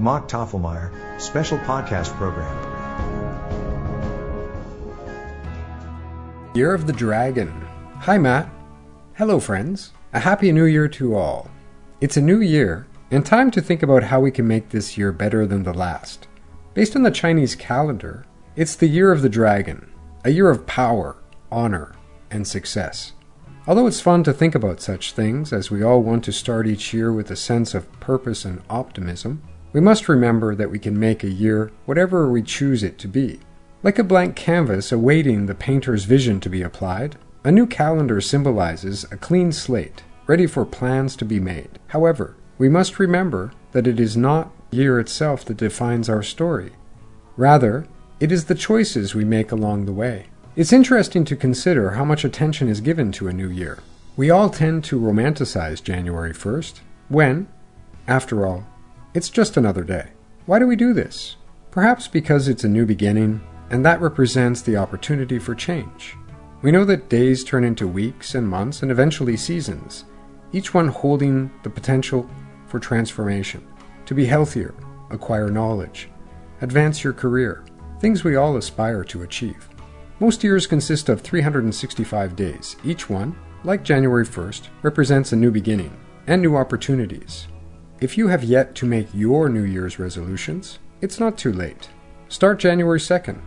Mark Toffelmeyer special podcast program. Year of the Dragon. Hi, Matt. Hello, friends. A happy new year to all. It's a new year, and time to think about how we can make this year better than the last. Based on the Chinese calendar, it's the year of the dragon, a year of power, honor, and success. Although it's fun to think about such things, as we all want to start each year with a sense of purpose and optimism, we must remember that we can make a year whatever we choose it to be. Like a blank canvas awaiting the painter's vision to be applied, a new calendar symbolizes a clean slate, ready for plans to be made. However, we must remember that it is not the year itself that defines our story. Rather, it is the choices we make along the way. It's interesting to consider how much attention is given to a new year. We all tend to romanticize January 1st, when, after all, it's just another day. Why do we do this? Perhaps because it's a new beginning, and that represents the opportunity for change. We know that days turn into weeks and months and eventually seasons, each one holding the potential for transformation, to be healthier, acquire knowledge, advance your career, things we all aspire to achieve. Most years consist of 365 days. Each one, like January 1st, represents a new beginning and new opportunities. If you have yet to make your New Year's resolutions, it's not too late. Start January 2nd,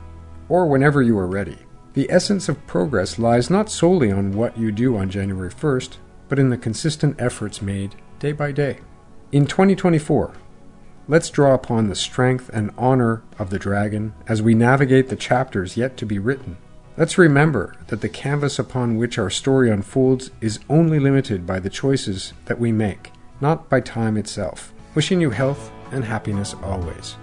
or whenever you are ready. The essence of progress lies not solely on what you do on January 1st, but in the consistent efforts made day by day. In 2024, let's draw upon the strength and honor of the dragon as we navigate the chapters yet to be written. Let's remember that the canvas upon which our story unfolds is only limited by the choices that we make, not by time itself. Wishing you health and happiness always.